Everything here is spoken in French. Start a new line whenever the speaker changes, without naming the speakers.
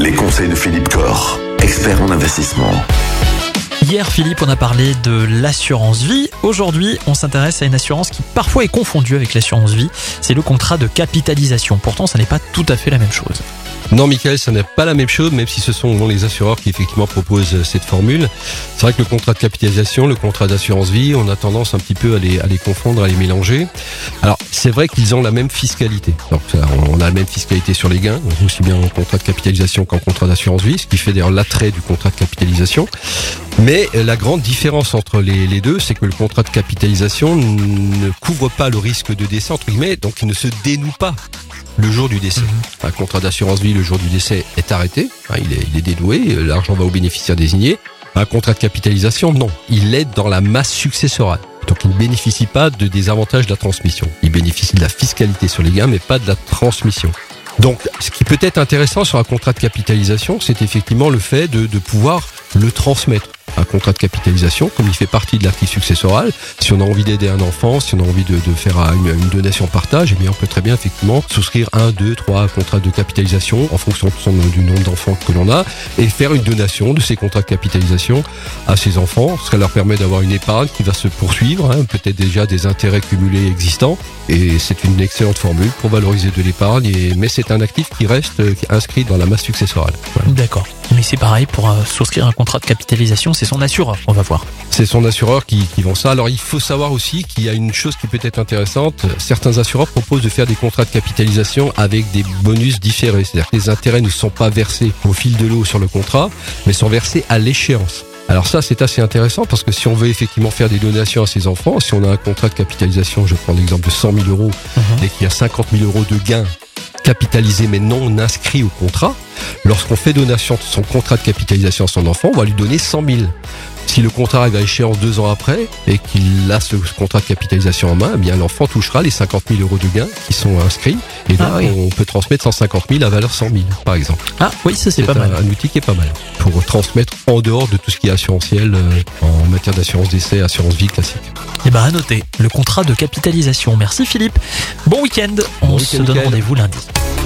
Les conseils de Philippe Corr, expert en investissement.
Hier, Philippe, on a parlé de l'assurance vie. Aujourd'hui, on s'intéresse à une assurance qui parfois est confondue avec l'assurance vie. C'est le contrat de capitalisation. Pourtant, ça n'est pas tout à fait la même chose.
Non, Michael, ça n'est pas la même chose, même si ce sont les assureurs qui effectivement proposent cette formule. C'est vrai que le contrat de capitalisation, le contrat d'assurance vie, on a tendance un petit peu à les, à les confondre, à les mélanger. Alors, c'est vrai qu'ils ont la même fiscalité. Donc, on a la même fiscalité sur les gains, aussi bien en contrat de capitalisation qu'en contrat d'assurance vie, ce qui fait d'ailleurs l'attrait du contrat de capitalisation. Mais euh, la grande différence entre les, les deux, c'est que le contrat de capitalisation ne couvre pas le risque de décès, entre guillemets, donc il ne se dénoue pas le jour du décès.
Mhm.
Un contrat d'assurance vie, le jour du décès, est arrêté. Hein, il, est, il est dénoué, euh, l'argent va au bénéficiaire désigné. Un contrat de capitalisation, non. Il est dans la masse successorale. Donc il ne bénéficie pas de, des avantages de la transmission. Il bénéficie de la fiscalité sur les gains, mais pas de la transmission. Donc, ce qui peut être intéressant sur un contrat de capitalisation, c'est effectivement le fait de, de pouvoir le transmettre. Un contrat de capitalisation, comme il fait partie de l'actif successoral, si on a envie d'aider un enfant, si on a envie de, faire une, donation partage, eh bien on peut très bien effectivement souscrire un, deux, trois contrats de capitalisation en fonction du nombre d'enfants que l'on a et faire une donation de ces contrats de capitalisation à ses enfants. Ça leur permet d'avoir une épargne qui va se poursuivre, hein, peut-être déjà des intérêts cumulés existants. Et c'est une excellente formule pour valoriser de l'épargne, et- mais c'est un actif qui reste inscrit dans la masse successorale.
D'accord. Mais c'est pareil, pour euh, souscrire un contrat de capitalisation, c'est son assureur. On va voir.
C'est son assureur qui, qui vend ça. Alors il faut savoir aussi qu'il y a une chose qui peut être intéressante. Certains assureurs proposent de faire des contrats de capitalisation avec des bonus différés. C'est-à-dire que les intérêts ne sont pas versés au fil de l'eau sur le contrat, mais sont versés à l'échéance. Alors ça, c'est assez intéressant parce que si on veut effectivement faire des donations à ses enfants, si on a un contrat de capitalisation, je prends l'exemple de 100 000 euros,
Mhm.
et qu'il y a 50 000 euros de gains capitalisés mais non inscrits au contrat, lorsqu'on fait donation de son contrat de capitalisation à son enfant, on va lui donner 100 000. Si le contrat arrive à échéance deux ans après et qu'il a ce contrat de capitalisation en main, eh bien l'enfant touchera les 50 000 euros de gains qui sont inscrits et donc
Ah oui.
on peut transmettre 150 000 à valeur 100 000 par exemple.
Ah oui, ça c'est pas
un,
mal.
un outil qui est pas mal pour transmettre en dehors de tout ce qui est assurantiel euh, en matière d'assurance décès, assurance vie classique.
Et ben à noter, le contrat de capitalisation. Merci Philippe. Bon week-end. On se donne rendez-vous lundi.